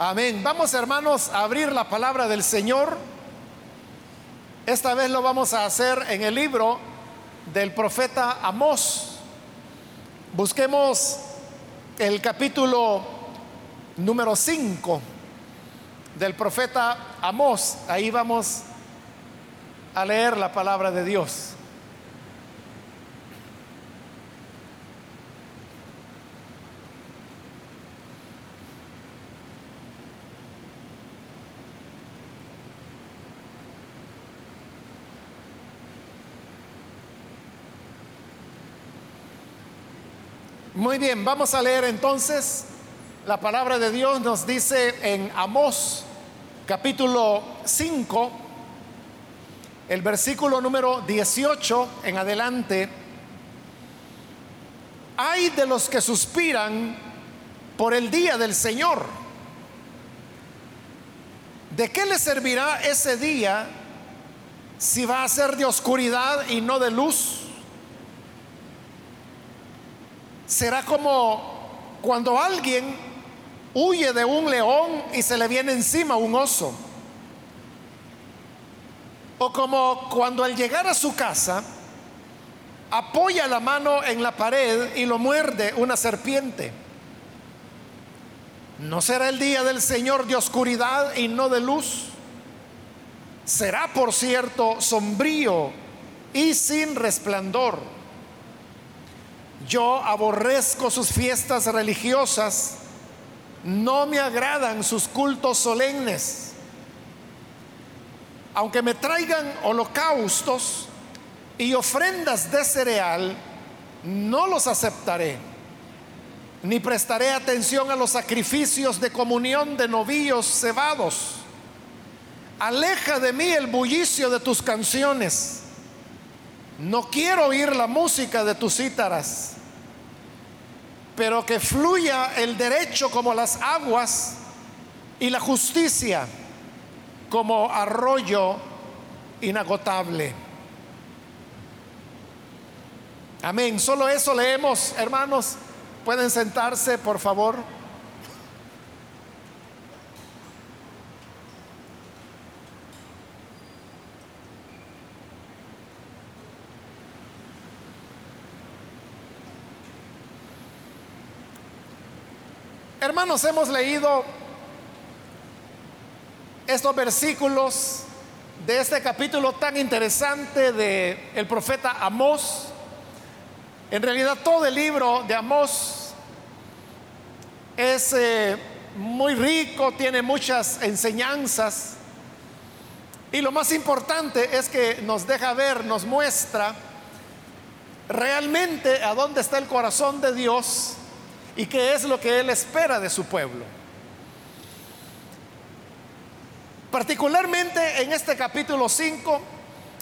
Amén. Vamos hermanos a abrir la palabra del Señor. Esta vez lo vamos a hacer en el libro del profeta Amós. Busquemos el capítulo número 5 del profeta Amós. Ahí vamos a leer la palabra de Dios. Muy bien, vamos a leer entonces. La palabra de Dios nos dice en Amós capítulo 5, el versículo número 18 en adelante. Hay de los que suspiran por el día del Señor. ¿De qué le servirá ese día si va a ser de oscuridad y no de luz? Será como cuando alguien huye de un león y se le viene encima un oso. O como cuando al llegar a su casa apoya la mano en la pared y lo muerde una serpiente. ¿No será el día del Señor de oscuridad y no de luz? Será, por cierto, sombrío y sin resplandor yo aborrezco sus fiestas religiosas, no me agradan sus cultos solemnes. Aunque me traigan holocaustos y ofrendas de cereal, no los aceptaré, ni prestaré atención a los sacrificios de comunión de novillos cebados. Aleja de mí el bullicio de tus canciones no quiero oír la música de tus cítaras, pero que fluya el derecho como las aguas y la justicia como arroyo inagotable. Amén. Solo eso leemos, hermanos. Pueden sentarse, por favor. Hermanos, hemos leído estos versículos de este capítulo tan interesante de el profeta Amós. En realidad todo el libro de Amós es eh, muy rico, tiene muchas enseñanzas. Y lo más importante es que nos deja ver, nos muestra realmente a dónde está el corazón de Dios y qué es lo que Él espera de su pueblo. Particularmente en este capítulo 5,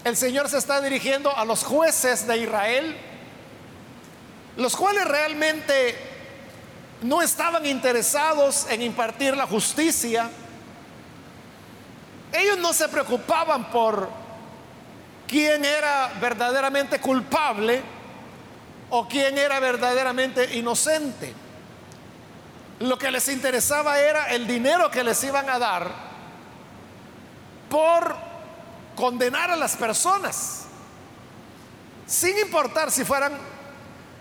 el Señor se está dirigiendo a los jueces de Israel, los cuales realmente no estaban interesados en impartir la justicia. Ellos no se preocupaban por quién era verdaderamente culpable o quién era verdaderamente inocente. Lo que les interesaba era el dinero que les iban a dar por condenar a las personas, sin importar si fueran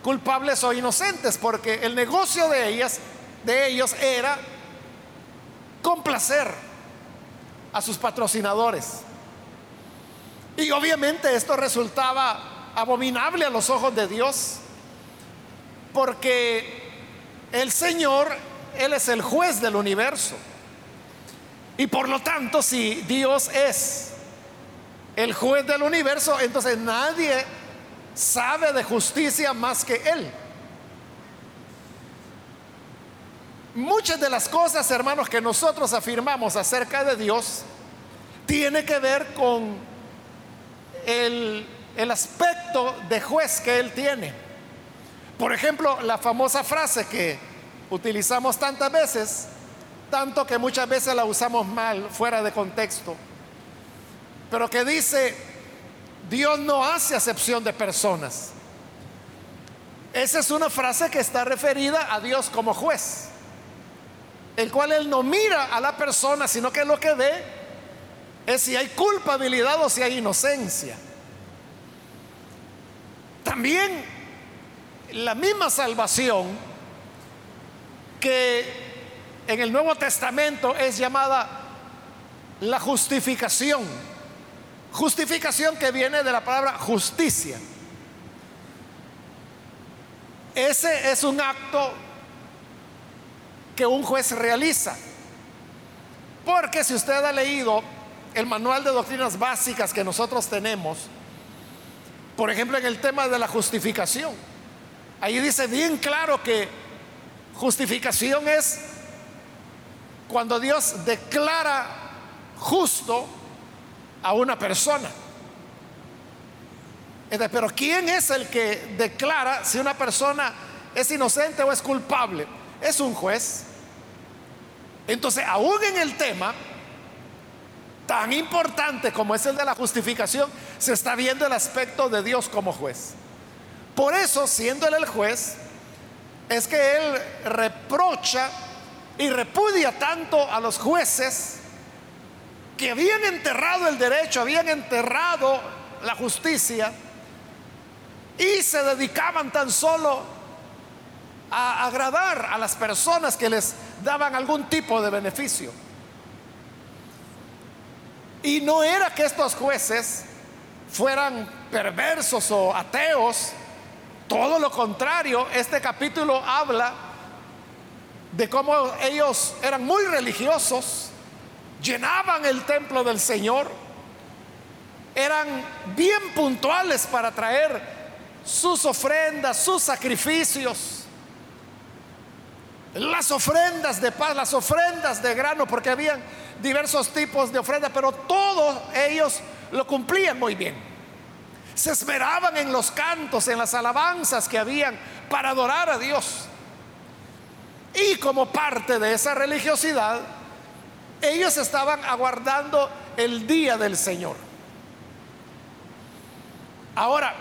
culpables o inocentes, porque el negocio de ellas, de ellos era complacer a sus patrocinadores. Y obviamente esto resultaba abominable a los ojos de Dios, porque el Señor, Él es el juez del universo. Y por lo tanto, si Dios es el juez del universo, entonces nadie sabe de justicia más que Él. Muchas de las cosas, hermanos, que nosotros afirmamos acerca de Dios, tiene que ver con el, el aspecto de juez que Él tiene. Por ejemplo, la famosa frase que utilizamos tantas veces, tanto que muchas veces la usamos mal, fuera de contexto, pero que dice, Dios no hace acepción de personas. Esa es una frase que está referida a Dios como juez. el cual Él no mira a la persona, sino que lo que ve es si hay culpabilidad o si hay inocencia. También la misma salvación que en el Nuevo Testamento es llamada la justificación. Justificación que viene de la palabra justicia. Ese es un acto que un juez realiza. Porque si usted ha leído el manual de doctrinas básicas que nosotros tenemos, por ejemplo en el tema de la justificación, ahí dice bien claro que justificación es cuando Dios declara justo a una persona. Pero ¿quién es el que declara si una persona es inocente o es culpable? Es un juez. Entonces, aún en el tema tan importante como es el de la justificación, se está viendo el aspecto de Dios como juez. Por eso, siendo él el juez, es que él reprocha y repudia tanto a los jueces que habían enterrado el derecho, habían enterrado la justicia y se dedicaban tan solo a agradar a las personas que les daban algún tipo de beneficio. Y no era que estos jueces fueran perversos o ateos, todo lo contrario, este capítulo habla de cómo ellos eran muy religiosos, llenaban el templo del Señor, eran bien puntuales para traer sus ofrendas, sus sacrificios, las ofrendas de paz, las ofrendas de grano, porque habían diversos tipos de ofrendas, pero todos ellos lo cumplían muy bien. Se esmeraban en los cantos, en las alabanzas que habían para adorar a Dios. Y como parte de esa religiosidad, ellos estaban aguardando el día del Señor. Ahora,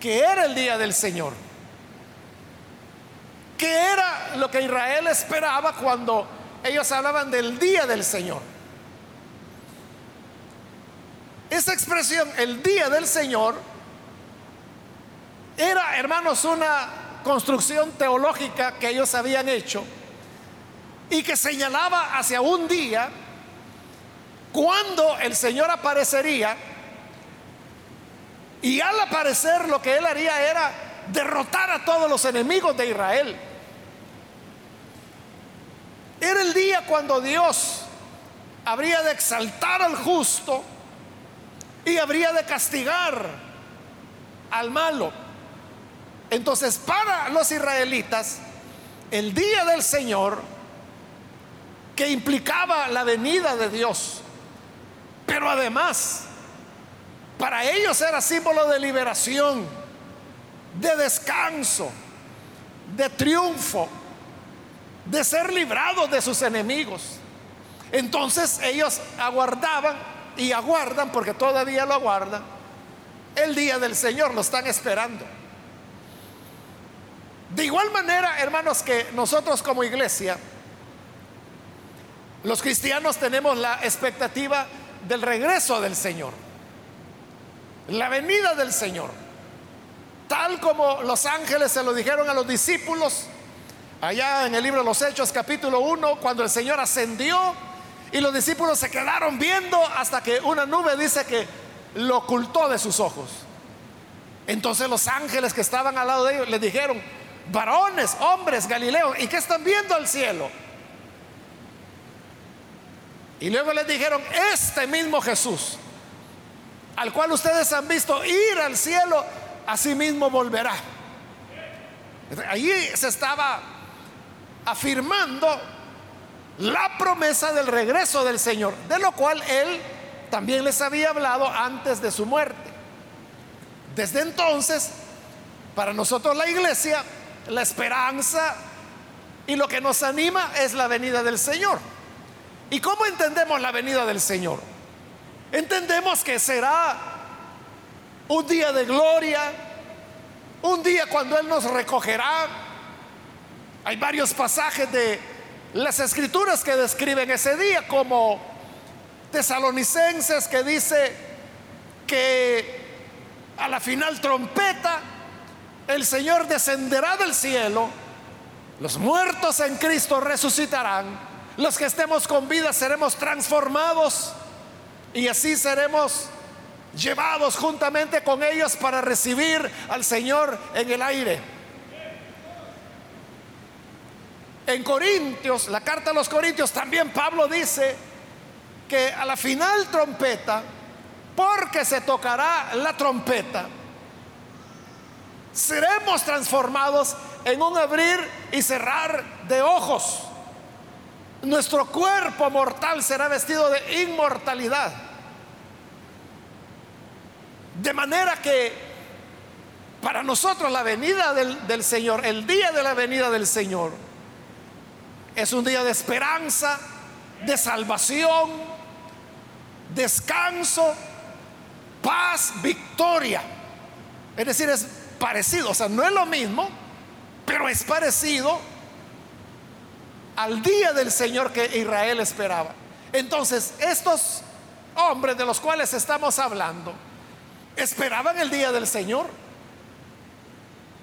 ¿qué era el día del Señor? ¿Qué era lo que Israel esperaba cuando ellos hablaban del día del Señor? Esa expresión, el día del Señor, era, hermanos, una construcción teológica que ellos habían hecho y que señalaba hacia un día cuando el Señor aparecería y al aparecer lo que él haría era derrotar a todos los enemigos de Israel. Era el día cuando Dios habría de exaltar al justo y habría de castigar al malo. Entonces, para los israelitas, el día del Señor, que implicaba la venida de Dios, pero además, para ellos era símbolo de liberación, de descanso, de triunfo, de ser librados de sus enemigos. Entonces ellos aguardaban y aguardan, porque todavía lo aguardan, el día del Señor, lo están esperando. De igual manera, hermanos, que nosotros como iglesia, los cristianos tenemos la expectativa del regreso del Señor, la venida del Señor, tal como los ángeles se lo dijeron a los discípulos allá en el libro de los Hechos capítulo 1, cuando el Señor ascendió y los discípulos se quedaron viendo hasta que una nube dice que lo ocultó de sus ojos. Entonces los ángeles que estaban al lado de ellos le dijeron, varones, hombres, Galileo, ¿y qué están viendo al cielo? Y luego les dijeron, este mismo Jesús, al cual ustedes han visto ir al cielo, así mismo volverá. Allí se estaba afirmando la promesa del regreso del Señor, de lo cual Él también les había hablado antes de su muerte. Desde entonces, para nosotros la iglesia la esperanza y lo que nos anima es la venida del Señor. ¿Y cómo entendemos la venida del Señor? Entendemos que será un día de gloria, un día cuando Él nos recogerá. Hay varios pasajes de las escrituras que describen ese día, como tesalonicenses que dice que a la final trompeta el Señor descenderá del cielo, los muertos en Cristo resucitarán, los que estemos con vida seremos transformados y así seremos llevados juntamente con ellos para recibir al Señor en el aire. En Corintios, la carta a los Corintios, también Pablo dice que a la final trompeta, porque se tocará la trompeta, seremos transformados en un abrir y cerrar de ojos. Nuestro cuerpo mortal será vestido de inmortalidad. De manera que para nosotros la venida del, del, Señor, el día de la venida del Señor, es un día de esperanza, de salvación, descanso, paz, victoria. Es decir, es parecido, o sea, no es lo mismo, pero es parecido al día del Señor que Israel esperaba. Entonces, estos hombres de los cuales estamos hablando, esperaban el día del Señor,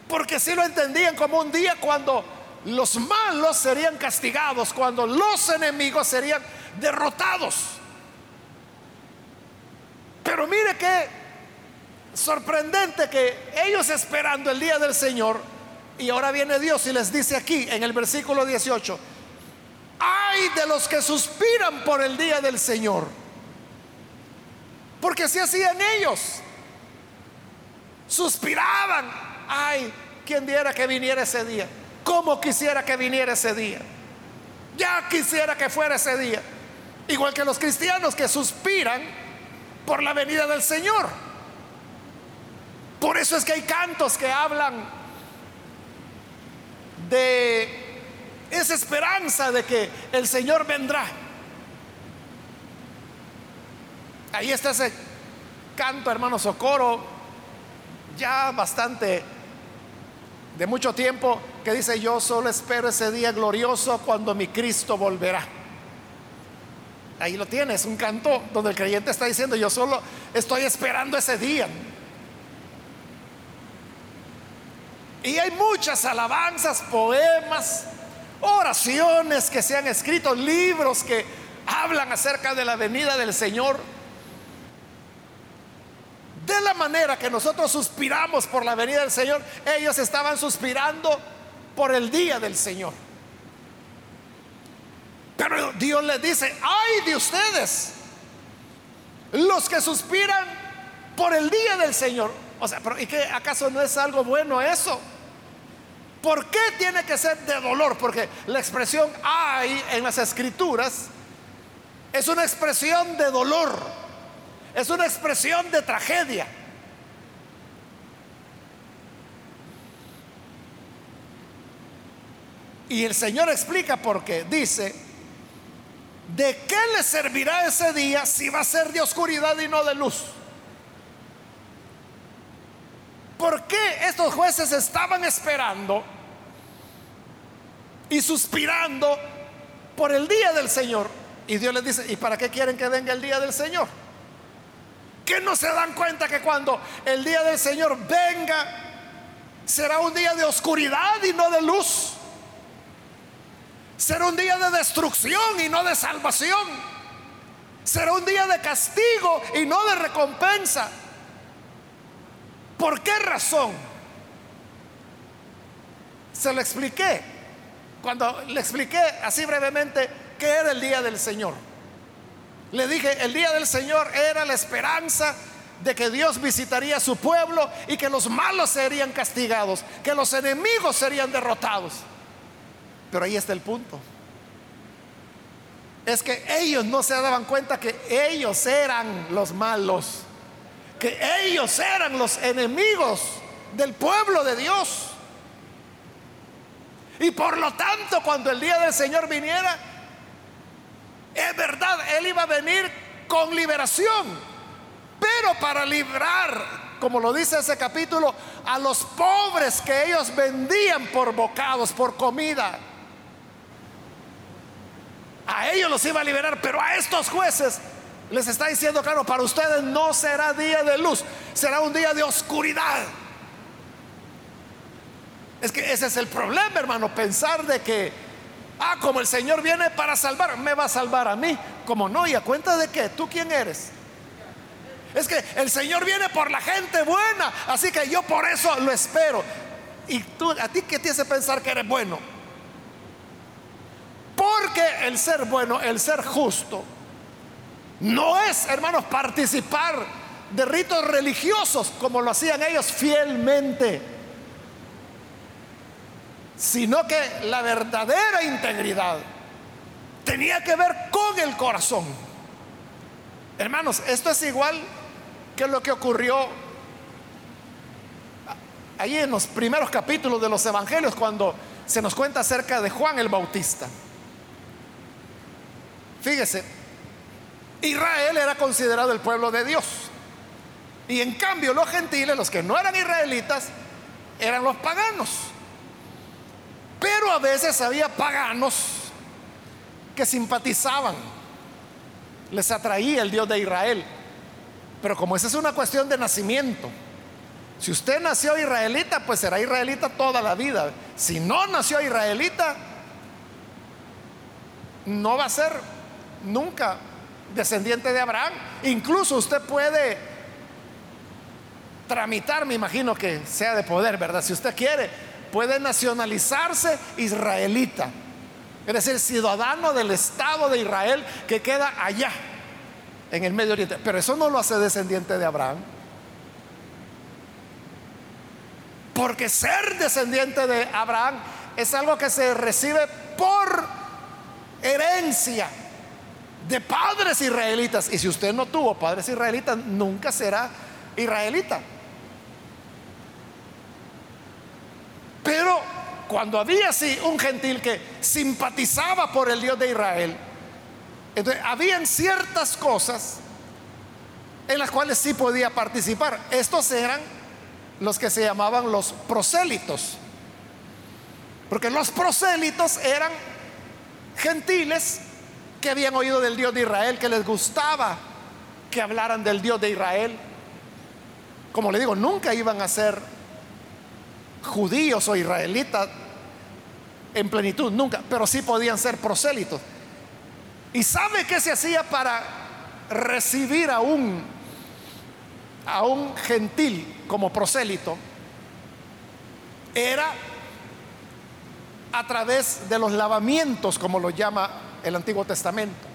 porque si lo entendían como un día cuando los malos serían castigados, cuando los enemigos serían derrotados. Pero mire que sorprendente que ellos esperando el día del Señor, y ahora viene Dios y les dice aquí en el versículo 18, ay de los que suspiran por el día del Señor, porque así hacían ellos, suspiraban, ay, quien diera que viniera ese día, como quisiera que viniera ese día, ya quisiera que fuera ese día, igual que los cristianos que suspiran por la venida del Señor. Por eso es que hay cantos que hablan de esa esperanza de que el Señor vendrá. Ahí está ese canto, hermano Socorro, ya bastante de mucho tiempo, que dice, yo solo espero ese día glorioso cuando mi Cristo volverá. Ahí lo tienes, un canto donde el creyente está diciendo, yo solo estoy esperando ese día. Y hay muchas alabanzas, poemas, oraciones que se han escrito, libros que hablan acerca de la venida del Señor. De la manera que nosotros suspiramos por la venida del Señor, ellos estaban suspirando por el día del Señor. Pero Dios les dice, ay de ustedes, los que suspiran por el día del Señor. O sea, ¿y qué acaso no es algo bueno eso? ¿Por qué tiene que ser de dolor? Porque la expresión hay en las escrituras es una expresión de dolor, es una expresión de tragedia. Y el Señor explica por qué. Dice, ¿de qué le servirá ese día si va a ser de oscuridad y no de luz? ¿Por qué estos jueces estaban esperando y suspirando por el día del Señor? Y Dios les dice, ¿y para qué quieren que venga el día del Señor? ¿Que no se dan cuenta que cuando el día del Señor venga, será un día de oscuridad y no de luz? Será un día de destrucción y no de salvación. Será un día de castigo y no de recompensa. ¿Por qué razón? Se lo expliqué. Cuando le expliqué así brevemente qué era el día del Señor. Le dije, el día del Señor era la esperanza de que Dios visitaría a su pueblo y que los malos serían castigados, que los enemigos serían derrotados. Pero ahí está el punto. Es que ellos no se daban cuenta que ellos eran los malos que ellos eran los enemigos del pueblo de Dios. Y por lo tanto, cuando el día del Señor viniera, es verdad, Él iba a venir con liberación, pero para librar, como lo dice ese capítulo, a los pobres que ellos vendían por bocados, por comida. A ellos los iba a liberar, pero a estos jueces les está diciendo, claro, para ustedes no será día de luz, será un día de oscuridad. Es que ese es el problema, hermano, pensar de que, ah, como el Señor viene para salvar, me va a salvar a mí. Como no, y a cuenta de qué, ¿tú quién eres? Es que el Señor viene por la gente buena, así que yo por eso lo espero. ¿Y tú, a ti qué te hace pensar que eres bueno? Porque el ser bueno, el ser justo, no es, hermanos, participar de ritos religiosos como lo hacían ellos fielmente, sino que la verdadera integridad tenía que ver con el corazón. Hermanos, esto es igual que lo que ocurrió allí en los primeros capítulos de los evangelios cuando se nos cuenta acerca de Juan el Bautista. Fíjese, Israel era considerado el pueblo de Dios. Y en cambio los gentiles, los que no eran israelitas, eran los paganos. Pero a veces había paganos que simpatizaban, les atraía el Dios de Israel. Pero como esa es una cuestión de nacimiento, si usted nació israelita, pues será israelita toda la vida. Si no nació israelita, no va a ser nunca descendiente de Abraham. Incluso usted puede tramitar, me imagino que sea de poder, ¿verdad? Si usted quiere, puede nacionalizarse israelita. Es decir, ciudadano del Estado de Israel que queda allá, en el Medio Oriente. Pero eso no lo hace descendiente de Abraham. Porque ser descendiente de Abraham es algo que se recibe por herencia de padres israelitas. Y si usted no tuvo padres israelitas, nunca será israelita. Pero cuando había así un gentil que simpatizaba por el Dios de Israel, entonces habían ciertas cosas en las cuales sí podía participar. Estos eran los que se llamaban los prosélitos. Porque los prosélitos eran gentiles que habían oído del Dios de Israel, que les gustaba que hablaran del Dios de Israel. Como le digo, nunca iban a ser judíos o israelitas en plenitud, nunca, pero sí podían ser prosélitos. ¿Y sabe qué se hacía para recibir a un, a un gentil como prosélito? Era a través de los lavamientos, como lo llama el Antiguo Testamento.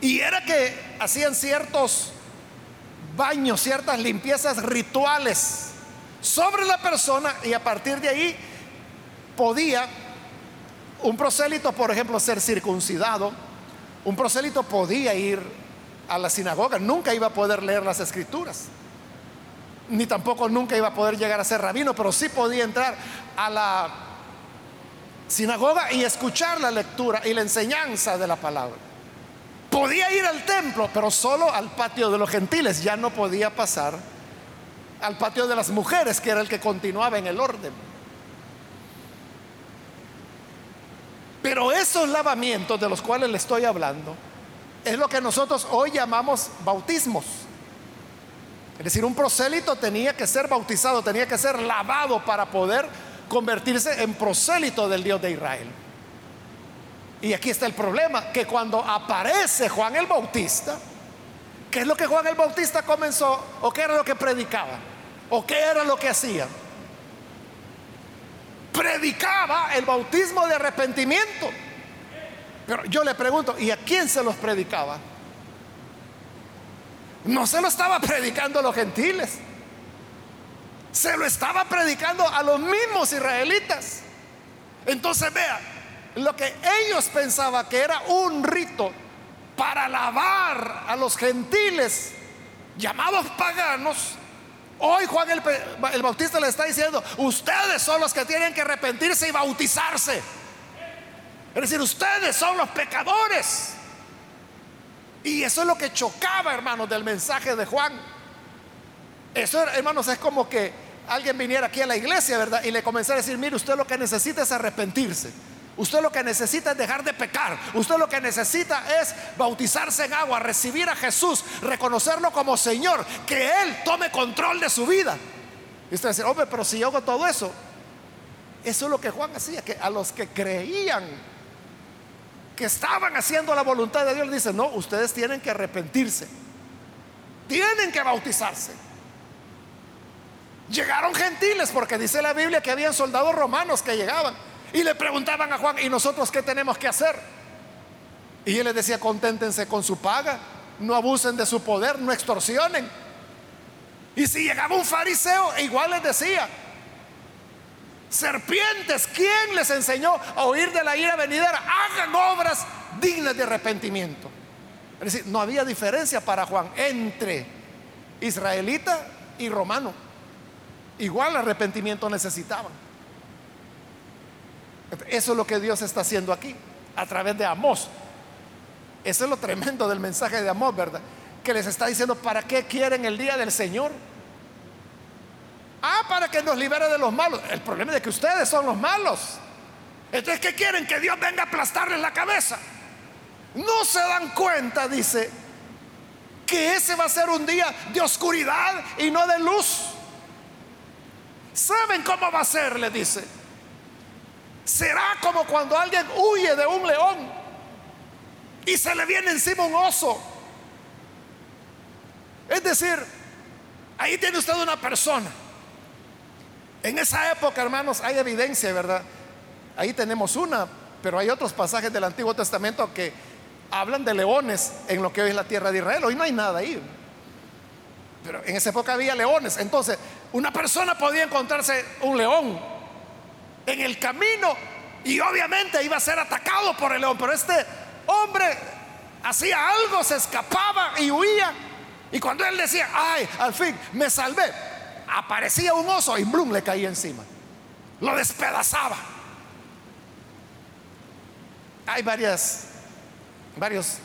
Y era que hacían ciertos baños, ciertas limpiezas rituales sobre la persona y a partir de ahí podía un prosélito, por ejemplo, ser circuncidado. Un prosélito podía ir a la sinagoga, nunca iba a poder leer las escrituras, ni tampoco nunca iba a poder llegar a ser rabino, pero sí podía entrar a la sinagoga y escuchar la lectura y la enseñanza de la palabra. Podía ir al templo, pero solo al patio de los gentiles, ya no podía pasar al patio de las mujeres, que era el que continuaba en el orden. Pero esos lavamientos de los cuales le estoy hablando es lo que nosotros hoy llamamos bautismos. Es decir, un prosélito tenía que ser bautizado, tenía que ser lavado para poder convertirse en prosélito del Dios de Israel. Y aquí está el problema, que cuando aparece Juan el Bautista, ¿qué es lo que Juan el Bautista comenzó o qué era lo que predicaba? ¿O qué era lo que hacía? Predicaba el bautismo de arrepentimiento. Pero yo le pregunto, ¿y a quién se los predicaba? No se lo estaba predicando a los gentiles. Se lo estaba predicando a los mismos israelitas. Entonces vea, lo que ellos pensaban que era un rito para alabar a los gentiles llamados paganos, hoy Juan el, el, Bautista le está diciendo, ustedes son los que tienen que arrepentirse y bautizarse. Es decir, ustedes son los pecadores. Y eso es lo que chocaba, hermanos, del mensaje de Juan. Eso, hermanos, es como que alguien viniera aquí a la iglesia, ¿verdad? Y le comenzara a decir, mire, usted lo que necesita es arrepentirse. Usted lo que necesita es dejar de pecar. Usted lo que necesita es bautizarse en agua, recibir a Jesús, reconocerlo como Señor, que Él tome control de su vida. Y usted dice, hombre, pero si yo hago todo eso, eso es lo que Juan hacía, que a los que creían que estaban haciendo la voluntad de Dios, dice, no, ustedes tienen que arrepentirse, tienen que bautizarse. Llegaron gentiles, porque dice la Biblia que habían soldados romanos que llegaban y le preguntaban a Juan, ¿y nosotros qué tenemos que hacer? Y él les decía, conténtense con su paga, no abusen de su poder, no extorsionen. Y si llegaba un fariseo, igual les decía, serpientes, ¿quién les enseñó a huir de la ira venidera? Hagan obras dignas de arrepentimiento. Es decir, no había diferencia para Juan entre israelita y romano. Igual arrepentimiento necesitaban. Eso es lo que Dios está haciendo aquí, a través de Amós. Eso es lo tremendo del mensaje de Amós, ¿verdad? Que les está diciendo, ¿para qué quieren el día del Señor? Ah, para que nos libere de los malos. El problema es que ustedes son los malos. Entonces, ¿qué quieren? Que Dios venga a aplastarles la cabeza. No se dan cuenta, dice, que ese va a ser un día de oscuridad y no de luz. ¿Saben cómo va a ser? Le dice será como cuando alguien huye de un león y se le viene encima un oso. Es decir, ahí tiene usted una persona. En esa época, hermanos, hay evidencia, ¿verdad? Ahí tenemos una, pero hay otros pasajes del Antiguo Testamento que hablan de leones en lo que hoy es la tierra de Israel. Hoy no hay nada ahí. Pero en esa época había leones. Entonces, una persona podía encontrarse un león en el camino y obviamente iba a ser atacado por el león, pero este hombre hacía algo, se escapaba y huía. Y cuando él decía, ay, al fin me salvé, aparecía un oso y Blum le caía encima. Lo despedazaba. Hay varias, varios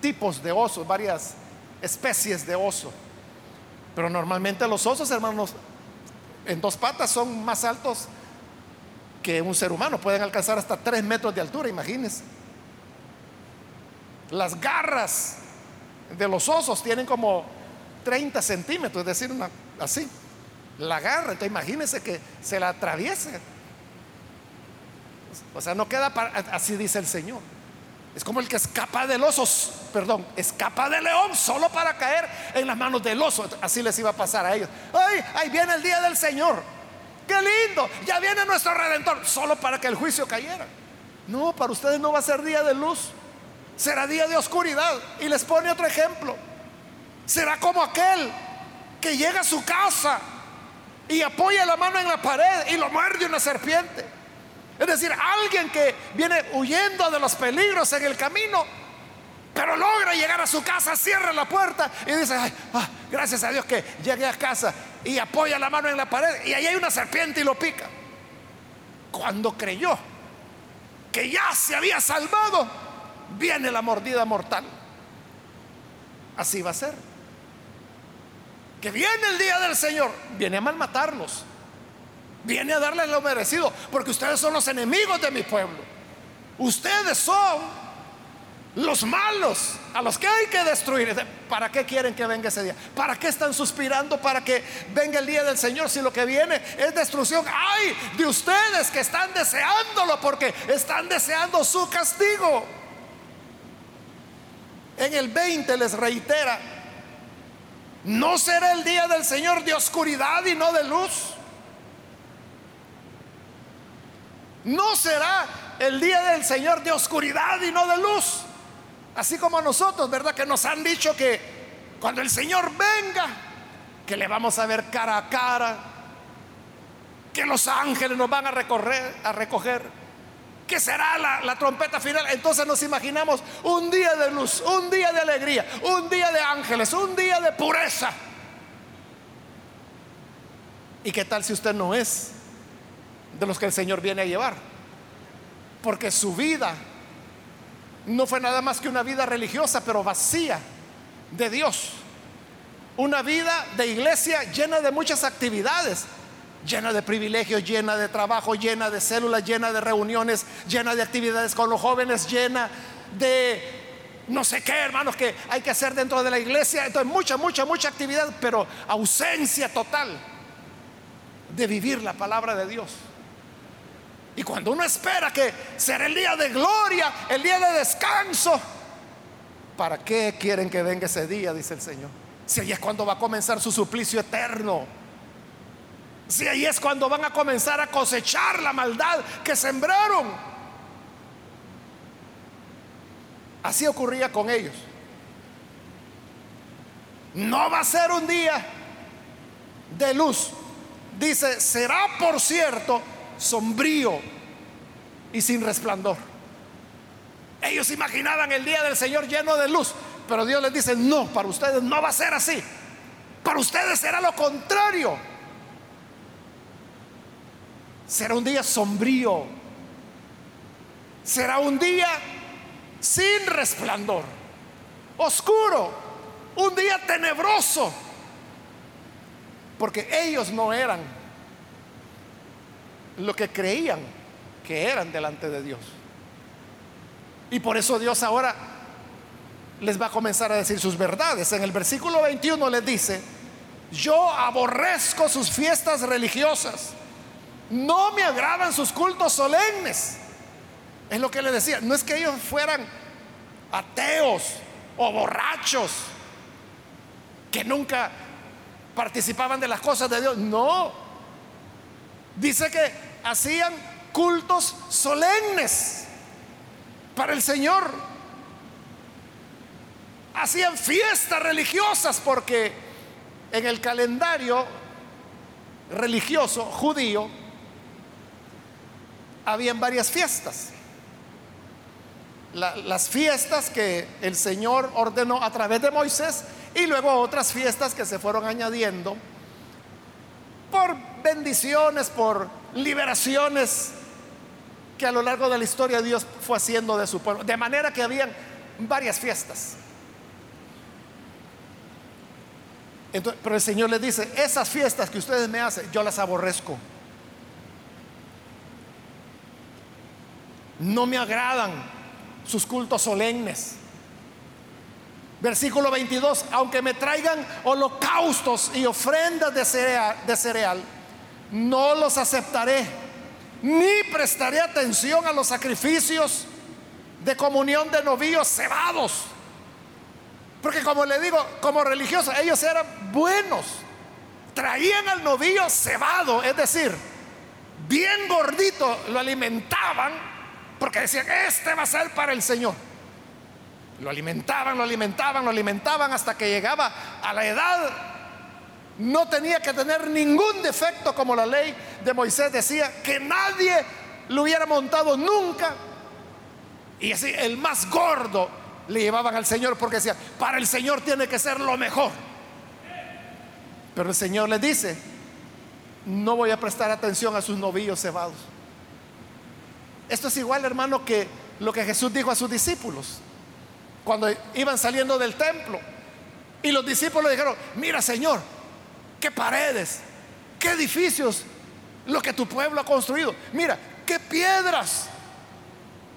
tipos de osos, varias especies de oso. Pero normalmente los osos, hermanos, en dos patas son más altos que un ser humano. Pueden alcanzar hasta 3 metros de altura, imagínense. Las garras de los osos tienen como 30 centímetros, es decir, así. La garra, entonces imagínense que se la atraviese. O sea, no queda para, así dice el Señor. Es como el que escapa del oso, perdón, escapa del león solo para caer en las manos del oso. Así les iba a pasar a ellos. ¡Ay! Ahí viene el día del Señor. Qué lindo, ya viene nuestro redentor, solo para que el juicio cayera. No, para ustedes no va a ser día de luz, será día de oscuridad. Y les pone otro ejemplo. Será como aquel que llega a su casa y apoya la mano en la pared y lo muerde una serpiente. Es decir, alguien que viene huyendo de los peligros en el camino pero logra llegar a su casa, cierra la puerta y dice, ah, gracias a Dios que llegué a casa y apoya la mano en la pared y ahí hay una serpiente y lo pica. Cuando creyó que ya se había salvado, viene la mordida mortal. Así va a ser. Que viene el día del Señor, viene a malmatarlos, viene a darles lo merecido, porque ustedes son los enemigos de mi pueblo. Ustedes son los malos, a los que hay que destruir. ¿Para qué quieren que venga ese día? ¿Para qué están suspirando para que venga el día del Señor si lo que viene es destrucción? Ay de ustedes que están deseándolo porque están deseando su castigo. En el 20 les reitera, no será el día del Señor de oscuridad y no de luz. No será el día del Señor de oscuridad y no de luz. Así como a nosotros, ¿verdad? Que nos han dicho que cuando el Señor venga, que le vamos a ver cara a cara, que los ángeles nos van a, recorrer, a recoger, que será la, la trompeta final. Entonces nos imaginamos un día de luz, un día de alegría, un día de ángeles, un día de pureza. ¿Y qué tal si usted no es de los que el Señor viene a llevar? Porque su vida no fue nada más que una vida religiosa, pero vacía de Dios. Una vida de iglesia llena de muchas actividades, llena de privilegios, llena de trabajo, llena de células, llena de reuniones, llena de actividades con los jóvenes, llena de no sé qué, hermanos, que hay que hacer dentro de la iglesia. Entonces, mucha, mucha, mucha actividad, pero ausencia total de vivir la palabra de Dios. Y cuando uno espera que será el día de gloria, el día de descanso, ¿para qué quieren que venga ese día? Dice el Señor. Si ahí es cuando va a comenzar su suplicio eterno. Si ahí es cuando van a comenzar a cosechar la maldad que sembraron. Así ocurría con ellos. No va a ser un día de luz. Dice, será por cierto sombrío y sin resplandor. Ellos imaginaban el día del Señor lleno de luz, pero Dios les dice, no, para ustedes no va a ser así. Para ustedes será lo contrario. Será un día sombrío. Será un día sin resplandor, oscuro, un día tenebroso, porque ellos no eran lo que creían que eran delante de Dios. Y por eso Dios ahora les va a comenzar a decir sus verdades. En el versículo 21 les dice, yo aborrezco sus fiestas religiosas, no me agradan sus cultos solemnes. Es lo que le decía. No es que ellos fueran ateos o borrachos que nunca participaban de las cosas de Dios. No. Dice que hacían cultos solemnes para el Señor. Hacían fiestas religiosas porque en el calendario religioso judío habían varias fiestas las fiestas que el Señor ordenó a través de Moisés y luego otras fiestas que se fueron añadiendo por bendiciones, por liberaciones que a lo largo de la historia Dios fue haciendo de su pueblo. De manera que habían varias fiestas. pero el Señor les dice, esas fiestas que ustedes me hacen, yo las aborrezco. No me agradan sus cultos solemnes. Versículo 22, aunque me traigan holocaustos y ofrendas de cereal, de cereal, no los aceptaré, ni prestaré atención a los sacrificios de comunión de novillos cebados. Porque como le digo, como religiosos, ellos eran buenos. Traían al novillo cebado, es decir, bien gordito, lo alimentaban porque decían, este va a ser para el Señor. Lo alimentaban, lo alimentaban, lo alimentaban hasta que llegaba a la edad. No tenía que tener ningún defecto como la ley de Moisés decía, que nadie lo hubiera montado nunca. Y así el más gordo le llevaban al Señor porque decía, para el Señor tiene que ser lo mejor. Pero el Señor le dice, no voy a prestar atención a sus novillos cebados. Esto es igual, hermano, que lo que Jesús dijo a sus discípulos cuando iban saliendo del templo. Y los discípulos dijeron, mira Señor, qué paredes, qué edificios, lo que tu pueblo ha construido. Mira, qué piedras.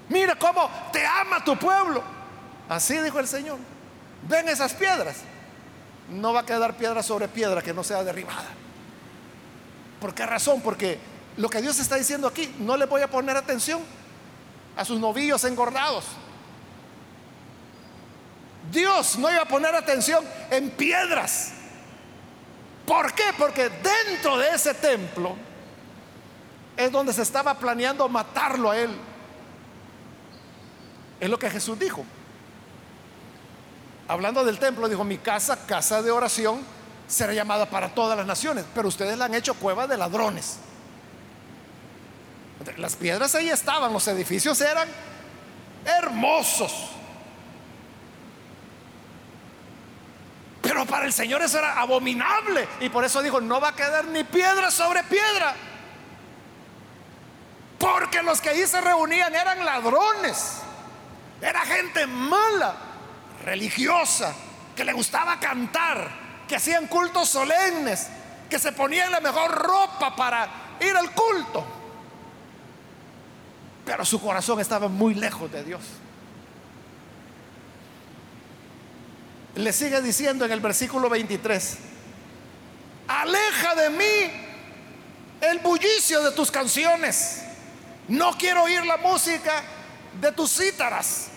Mira cómo te ama tu pueblo. Así dijo el Señor. Ven esas piedras. No va a quedar piedra sobre piedra que no sea derribada. ¿Por qué razón? Porque lo que Dios está diciendo aquí, no le voy a poner atención a sus novillos engordados. Dios no iba a poner atención en piedras. ¿Por qué? Porque dentro de ese templo es donde se estaba planeando matarlo a él. Es lo que Jesús dijo. Hablando del templo, dijo, mi casa, casa de oración, será llamada para todas las naciones, pero ustedes la han hecho cueva de ladrones. Las piedras ahí estaban, los edificios eran hermosos. Pero para el Señor eso era abominable. Y por eso dijo, no va a quedar ni piedra sobre piedra. Porque los que ahí se reunían eran ladrones. Era gente mala, religiosa, que le gustaba cantar, que hacían cultos solemnes, que se ponían la mejor ropa para ir al culto. Pero su corazón estaba muy lejos de Dios. Le sigue diciendo en el versículo 23, aleja de mí el bullicio de tus canciones. No quiero oír la música de tus cítaras.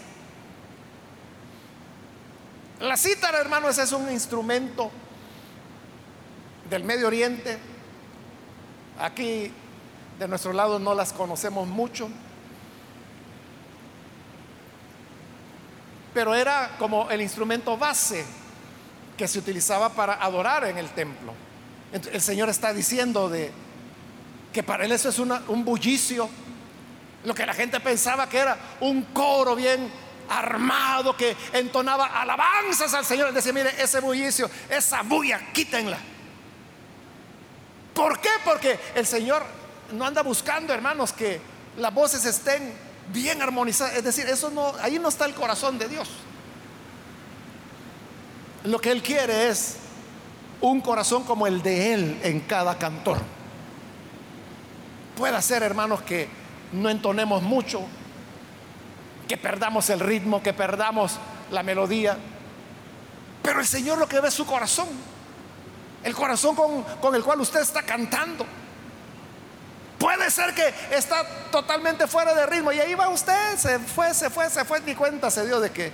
La cítara, hermanos, es un instrumento del Medio Oriente. Aquí de nuestro lado no las conocemos mucho. Pero era como el instrumento base que se utilizaba para adorar en el templo. El Señor está diciendo de que para él eso es un bullicio. Lo que la gente pensaba que era un coro bien armado que entonaba alabanzas al Señor. Decía, mire, ese bullicio, esa bulla, quítenla. ¿Por qué? Porque el Señor no anda buscando, hermanos, que las voces estén bien armonizadas. Es decir, eso no, ahí no está el corazón de Dios. Lo que Él quiere es un corazón como el de Él en cada cantor. Puede ser, hermanos, que no entonemos mucho, que perdamos el ritmo, que perdamos la melodía, pero el Señor lo que ve es su corazón, el corazón con, con el cual usted está cantando. Puede ser que está totalmente fuera de ritmo y ahí va usted, se fue, se fue, se fue, ni cuenta se dio de que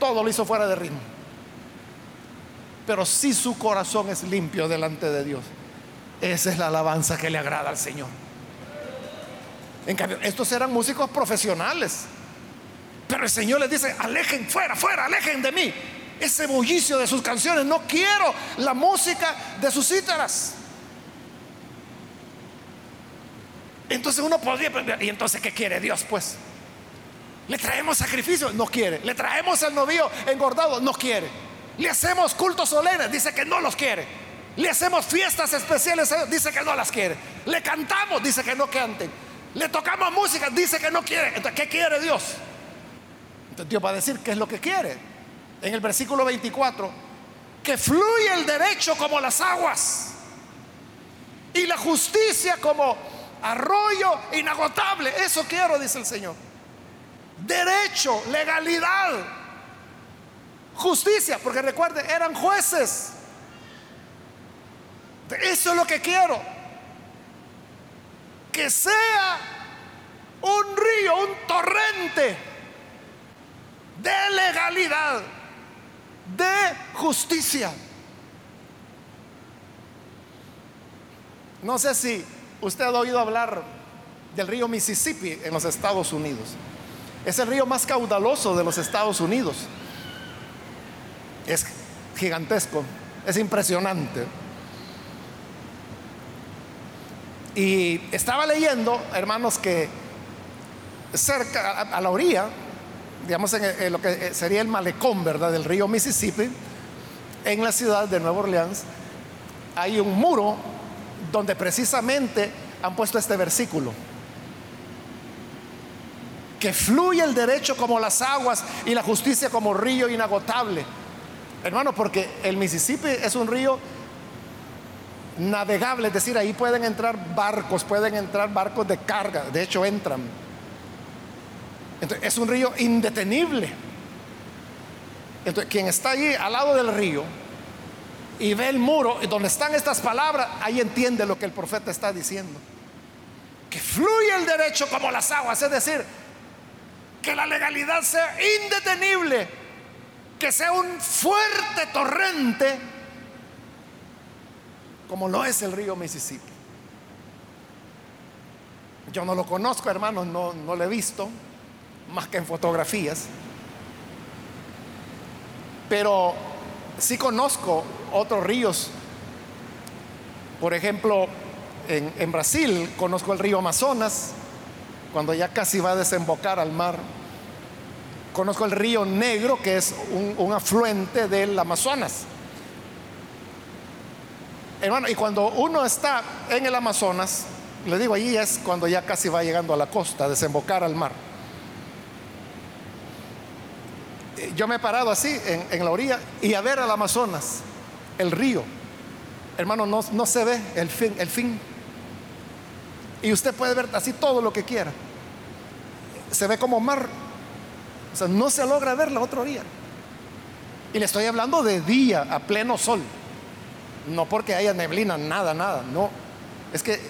todo lo hizo fuera de ritmo. Pero si su corazón es limpio delante de Dios, esa es la alabanza que le agrada al Señor. En cambio, estos eran músicos profesionales. Pero el Señor les dice, alejen, fuera, fuera, alejen de mí. Ese bullicio de sus canciones, no quiero la música de sus cítaras. Entonces uno podría, ¿y entonces qué quiere Dios pues? Le traemos sacrificio, no quiere. Le traemos el novio engordado, no quiere. Le hacemos cultos solemnes, dice que no los quiere. Le hacemos fiestas especiales, dice que no las quiere. Le cantamos, dice que no canten. Le tocamos música, dice que no quiere. Entonces, ¿qué quiere Dios? Entonces Dios va a decir qué es lo que quiere. En el versículo 24, que fluye el derecho como las aguas y la justicia como arroyo inagotable. Eso quiero, dice el Señor. Derecho, legalidad, justicia, porque recuerde, eran jueces. Eso es lo que quiero que sea un río, un torrente de legalidad, de justicia. No sé si usted ha oído hablar del río Mississippi en los Estados Unidos. Es el río más caudaloso de los Estados Unidos. Es gigantesco, es impresionante. Y estaba leyendo, hermanos, que cerca, a, la orilla, digamos en, lo que sería el malecón, ¿verdad?, del río Mississippi, en la ciudad de Nueva Orleans, hay un muro donde precisamente han puesto este versículo. Que fluye el derecho como las aguas y la justicia como río inagotable. Hermano, porque el Mississippi es un río navegable, es decir, ahí pueden entrar barcos, pueden entrar barcos de carga, de hecho entran. Entonces, es un río indetenible. Entonces, quien está allí al lado del río y ve el muro donde están estas palabras, ahí entiende lo que el profeta está diciendo. Que fluye el derecho como las aguas, es decir, que la legalidad sea indetenible, que sea un fuerte torrente como lo es el río Mississippi. Yo no lo conozco, hermanos, no, no lo he visto, más que en fotografías. Pero sí conozco otros ríos. Por ejemplo, en, Brasil conozco el río Amazonas, cuando ya casi va a desembocar al mar. Conozco el río Negro, que es un, un afluente del Amazonas. Hermano, y cuando uno está en el Amazonas, le digo, allí es cuando ya casi va llegando a la costa, desembocar al mar. Yo me he parado así en, la orilla y a ver al Amazonas, el río. hermano, no, no se ve el fin, el fin. Y usted puede ver así todo lo que quiera. Se ve como mar. O sea, no se logra ver la otra orilla. Y le estoy hablando de día, a pleno sol. No porque haya neblina, nada, nada. No. Es que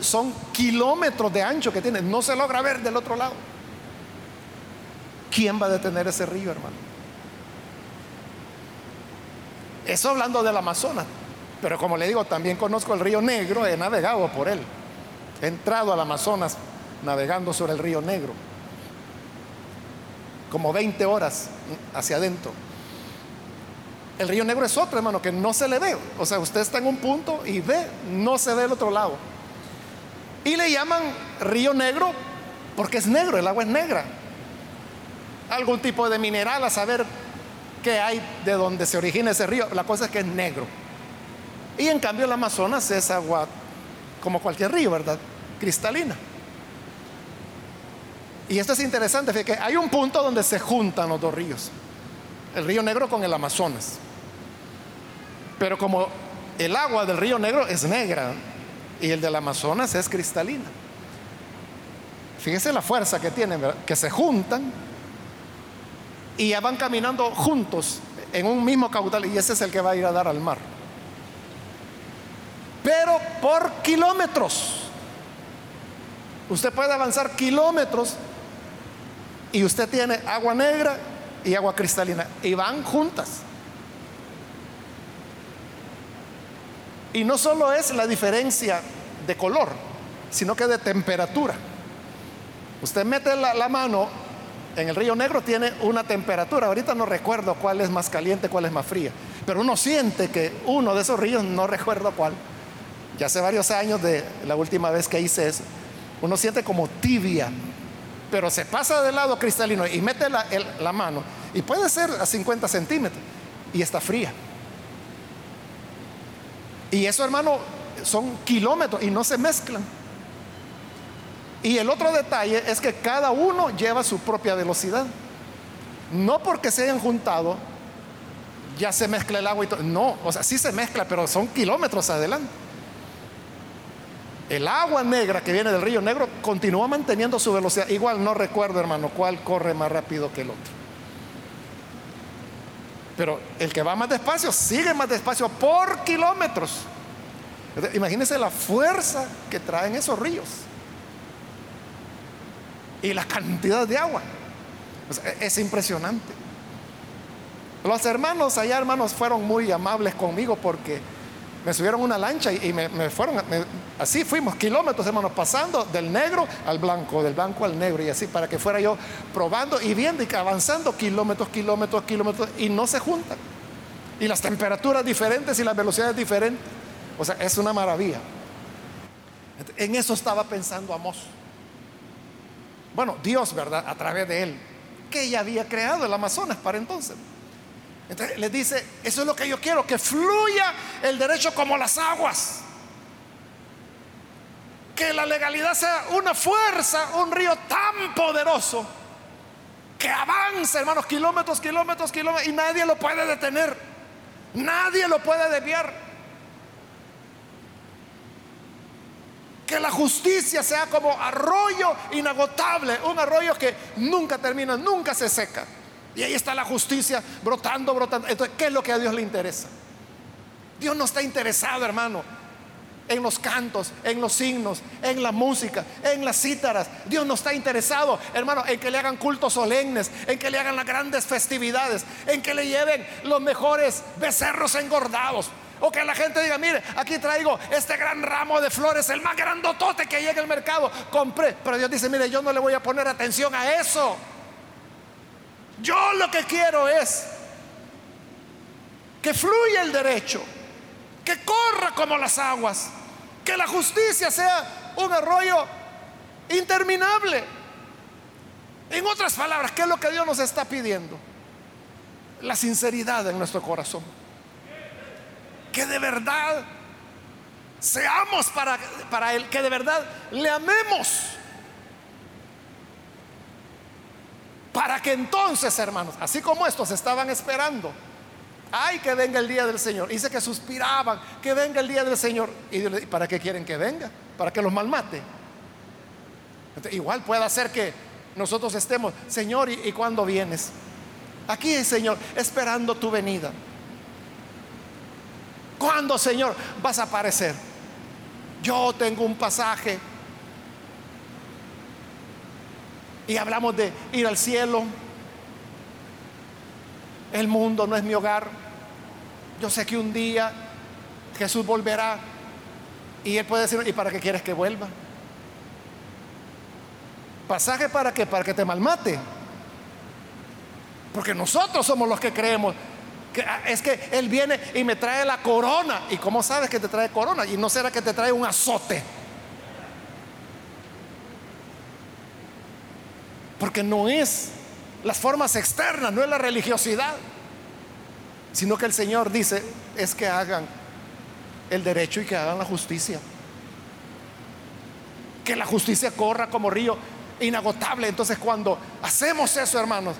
son kilómetros de ancho que tiene. No se logra ver del otro lado. ¿Quién va a detener ese río, hermano? Eso hablando del Amazonas. Pero como le digo, también conozco el río Negro, he navegado por él. He entrado al Amazonas navegando sobre el río Negro. Como 20 horas hacia adentro. El río Negro es otro, hermano, que no se le ve. O sea, usted está en un punto y ve, no se ve el otro lado. Y le llaman río negro porque es negro, el agua es negra. Algún tipo de mineral a saber qué hay de donde se origina ese río. La cosa es que es negro. Y en cambio el Amazonas es agua como cualquier río, ¿verdad? Cristalina. Y esto es interesante, fíjate que hay un punto donde se juntan los dos ríos. El río Negro con el Amazonas. Pero como el agua del río Negro es negra y el del Amazonas es cristalina. Fíjese la fuerza que tienen, que se juntan y ya van caminando juntos en un mismo caudal y ese es el que va a ir a dar al mar. Pero por kilómetros. Usted puede avanzar kilómetros y usted tiene agua negra y agua cristalina y van juntas. Y no solo es la diferencia de color, sino que de temperatura. Usted mete la, mano en el río Negro, tiene una temperatura. Ahorita no recuerdo cuál es más caliente, cuál es más fría. Pero uno siente que uno de esos ríos, no recuerdo cuál, ya hace varios años de la última vez que hice eso, uno siente como tibia, pero se pasa del lado cristalino y mete la, la mano, y puede ser a 50 centímetros, y está fría. Y eso, hermano, son kilómetros y no se mezclan. Y el otro detalle es que cada uno lleva su propia velocidad. No porque se hayan juntado, ya se mezcla el agua y todo. No, o sea, sí se mezcla, pero son kilómetros adelante. El agua negra que viene del río Negro continúa manteniendo su velocidad. Igual no recuerdo, hermano, cuál corre más rápido que el otro. Pero el que va más despacio sigue más despacio por kilómetros. Imagínense la fuerza que traen esos ríos y la cantidad de agua. es impresionante. Los hermanos allá, hermanos, fueron muy amables conmigo porque me subieron una lancha y, me, fueron, así fuimos kilómetros, hermanos, pasando del negro al blanco, del blanco al negro y así para que fuera yo probando y viendo y avanzando kilómetros, kilómetros, kilómetros y no se juntan. Y las temperaturas diferentes y las velocidades diferentes. O sea, es una maravilla. En eso estaba pensando Amos. Bueno, Dios, ¿verdad? A través de él, que ya había creado el Amazonas para entonces. Entonces les dice, eso es lo que yo quiero, que fluya el derecho como las aguas. Que la legalidad sea una fuerza, un río tan poderoso que avance, hermanos, kilómetros, kilómetros, kilómetros, y nadie lo puede detener. Nadie lo puede desviar. Que la justicia sea como arroyo inagotable, un arroyo que nunca termina, nunca se seca. Y ahí está la justicia brotando, brotando. Entonces, ¿qué es lo que a Dios le interesa? Dios no está interesado, hermano, en los cantos, en los signos, en la música, en las cítaras. Dios no está interesado, hermano, en que le hagan cultos solemnes, en que le hagan las grandes festividades, en que le lleven los mejores becerros engordados. O que la gente diga, mire, aquí traigo este gran ramo de flores, el más grandotote que llega al mercado. Compré. Pero Dios dice, mire, yo no le voy a poner atención a eso. Yo lo que quiero es que fluya el derecho, que corra como las aguas, que la justicia sea un arroyo interminable. En otras palabras, ¿qué es lo que Dios nos está pidiendo? La sinceridad en nuestro corazón. Que de verdad seamos para, para Él, que de verdad le amemos. Para que entonces, hermanos, así como estos estaban esperando ay, que venga el día del Señor. Dice que suspiraban, que venga el día del Señor. ¿Y para qué quieren que venga? ¿Para que los malmate? igual puede ser que nosotros estemos, Señor, ¿y, y cuándo vienes? Aquí, Señor, esperando tu venida. ¿Cuándo, Señor, vas a aparecer? Yo tengo un pasaje. Y hablamos de ir al cielo. El mundo no es mi hogar. Yo sé que un día Jesús volverá. Y él puede decir, ¿y para qué quieres que vuelva? Pasaje para que para que te malmate. Porque nosotros somos los que creemos es que él viene y me trae la corona. ¿Y cómo sabes que te trae corona? Y no será que te trae un azote. Porque no es las formas externas, no es la religiosidad, sino que el Señor dice es que hagan el derecho y que hagan la justicia. Que la justicia corra como río inagotable. Entonces cuando hacemos eso, hermanos,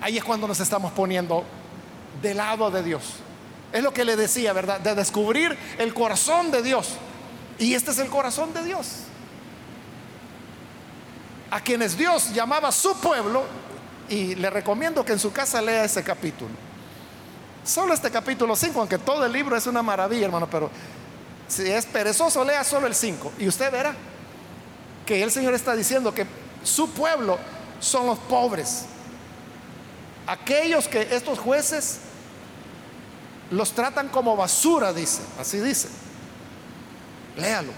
Ahí es cuando nos estamos poniendo del lado de Dios. Es lo que le decía, ¿verdad? De descubrir el corazón de Dios. Y este es el corazón de Dios. A quienes Dios llamaba su pueblo, y le recomiendo que en su casa lea ese capítulo. Solo este capítulo 5, aunque todo el libro es una maravilla, hermano, pero si es perezoso, lea solo el 5. Y usted verá que el Señor está diciendo que su pueblo son los pobres, aquellos que estos jueces los tratan como basura, dice, así dice. Léalo.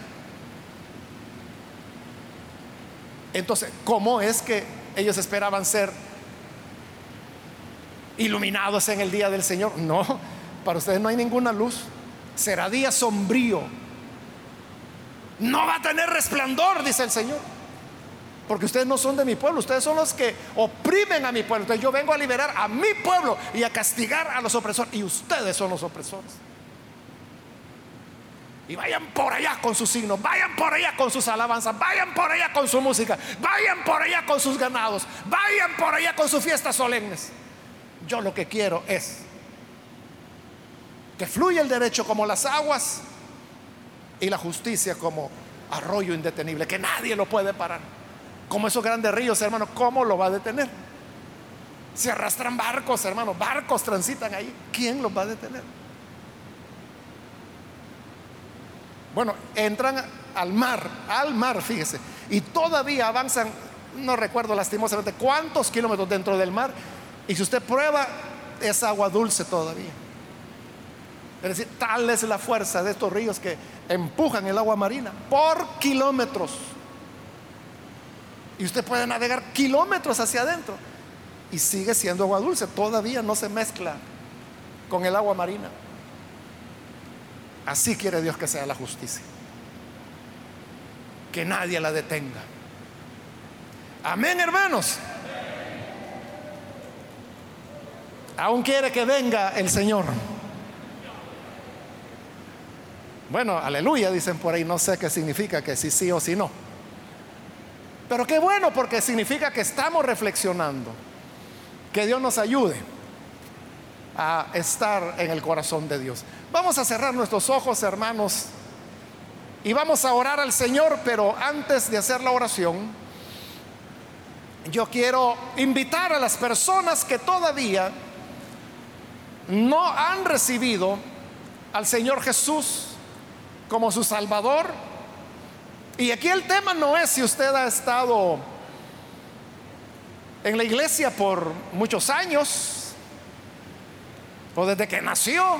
Entonces, ¿cómo es que ellos esperaban ser iluminados en el día del Señor? No, para ustedes no hay ninguna luz. Será día sombrío. No va a tener resplandor, dice el Señor. Porque ustedes no son de mi pueblo, ustedes son los que oprimen a mi pueblo. Entonces yo vengo a liberar a mi pueblo y a castigar a los opresores. Y ustedes son los opresores. Y vayan por allá con sus signos, vayan por allá con sus alabanzas, vayan por allá con su música, vayan por allá con sus ganados, vayan por allá con sus fiestas solemnes. Yo lo que quiero es que fluya el derecho como las aguas y la justicia como arroyo indetenible, que nadie lo puede parar. Como esos grandes ríos, hermano, ¿cómo lo va a detener? Se arrastran barcos, hermano, barcos transitan ahí. ¿Quién los va a detener? Bueno, entran al mar, al mar, fíjese, y todavía avanzan, no recuerdo lastimosamente cuántos kilómetros dentro del mar, y si usted prueba, es agua dulce todavía. Es decir, tal es la fuerza de estos ríos que empujan el agua marina por kilómetros. Y usted puede navegar kilómetros hacia adentro y sigue siendo agua dulce. Todavía no se mezcla con el agua marina. Así quiere Dios que sea la justicia. Que nadie la detenga. Amén, hermanos. Aún quiere que venga el Señor. Bueno, aleluya, dicen por ahí. No sé qué significa que sí, sí o sí no. Pero qué bueno porque significa que estamos reflexionando. Que Dios nos ayude a estar en el corazón de Dios. Vamos a cerrar nuestros ojos, hermanos, y vamos a orar al Señor, pero antes de hacer la oración, yo quiero invitar a las personas que todavía no han recibido al Señor Jesús como su Salvador, y aquí el tema no es si usted ha estado en la iglesia por muchos años o desde que nació.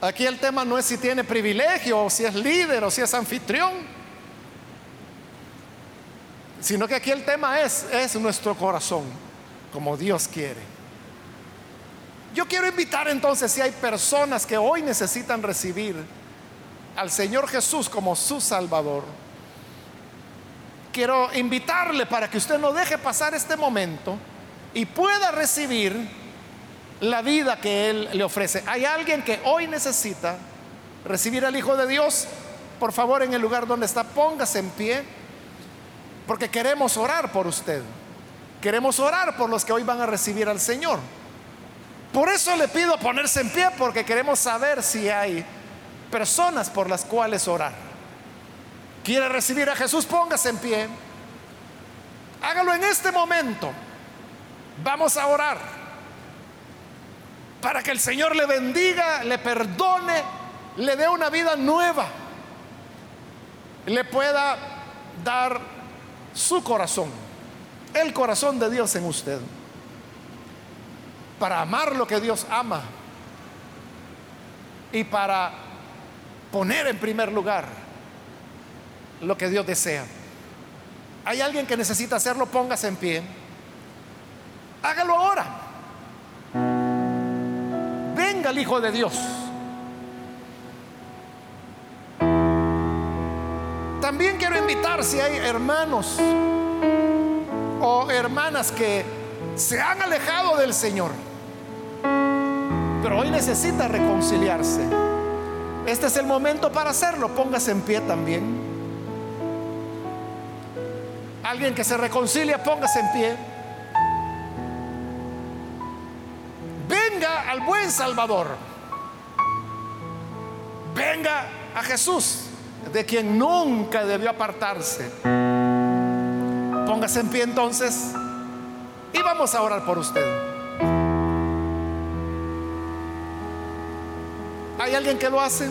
Aquí el tema no es si tiene privilegio o si es líder o si es anfitrión, sino que aquí el tema es, es nuestro corazón, como Dios quiere. Yo quiero invitar entonces si hay personas que hoy necesitan recibir al Señor Jesús como su Salvador, quiero invitarle para que usted no deje pasar este momento y pueda recibir la vida que Él le ofrece. Hay alguien que hoy necesita recibir al Hijo de Dios. Por favor, en el lugar donde está, póngase en pie, porque queremos orar por usted. Queremos orar por los que hoy van a recibir al Señor. Por eso le pido ponerse en pie, porque queremos saber si hay personas por las cuales orar. ¿Quiere recibir a Jesús? Póngase en pie. Hágalo en este momento. Vamos a orar para que el Señor le bendiga, le perdone, le dé una vida nueva, le pueda dar su corazón, el corazón de Dios en usted, para amar lo que Dios ama y para poner en primer lugar lo que Dios desea. Hay alguien que necesita hacerlo, póngase en pie. Hágalo ahora. Venga el Hijo de Dios. También quiero invitar si hay hermanos o hermanas que se han alejado del Señor, pero hoy necesita reconciliarse. Este es el momento para hacerlo. Póngase en pie también. Alguien que se reconcilia, póngase en pie. Venga al buen Salvador. Venga a Jesús, de quien nunca debió apartarse. Póngase en pie entonces y vamos a orar por usted. ¿Hay alguien que lo hace?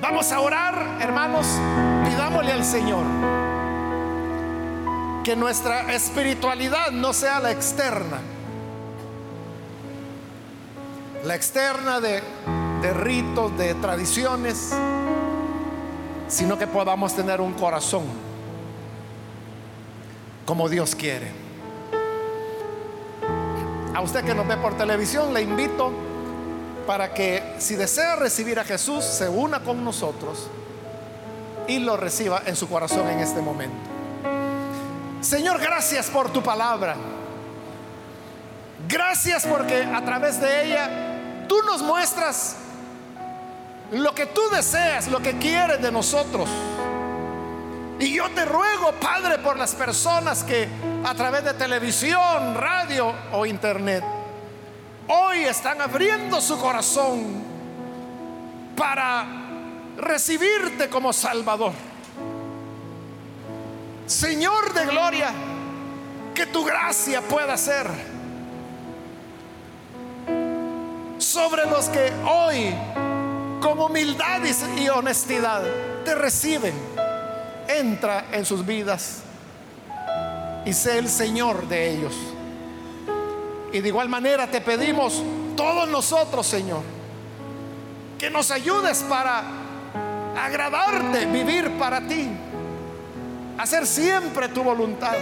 Vamos a orar, hermanos, pidámosle al Señor que nuestra espiritualidad no sea la externa, la externa de, de ritos, de tradiciones, sino que podamos tener un corazón como Dios quiere. A usted que nos ve por televisión, le invito para que si desea recibir a Jesús, se una con nosotros y lo reciba en su corazón en este momento. Señor, gracias por tu palabra. Gracias porque a través de ella tú nos muestras lo que tú deseas, lo que quieres de nosotros. Y yo te ruego, Padre, por las personas que a través de televisión, radio o internet hoy están abriendo su corazón para recibirte como Salvador. Señor de gloria, que tu gracia pueda ser sobre los que hoy con humildad y honestidad te reciben. Entra en sus vidas y sé el Señor de ellos. Y de igual manera te pedimos todos nosotros, Señor, que nos ayudes para agradarte, vivir para ti, hacer siempre tu voluntad.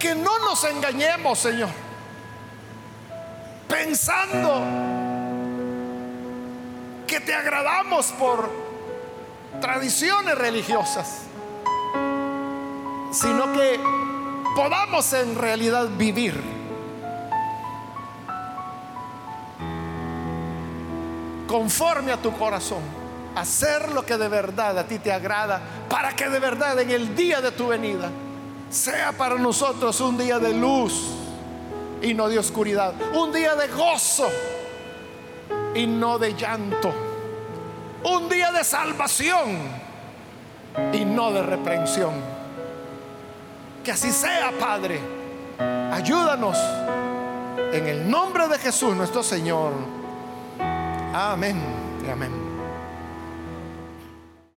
Que no nos engañemos, Señor, pensando que te agradamos por tradiciones religiosas, sino que podamos en realidad vivir. Conforme a tu corazón, hacer lo que de verdad a ti te agrada, para que de verdad en el día de tu venida sea para nosotros un día de luz y no de oscuridad, un día de gozo y no de llanto, un día de salvación y no de reprensión. Que así sea, Padre. Ayúdanos en el nombre de Jesús nuestro Señor. Amén amén.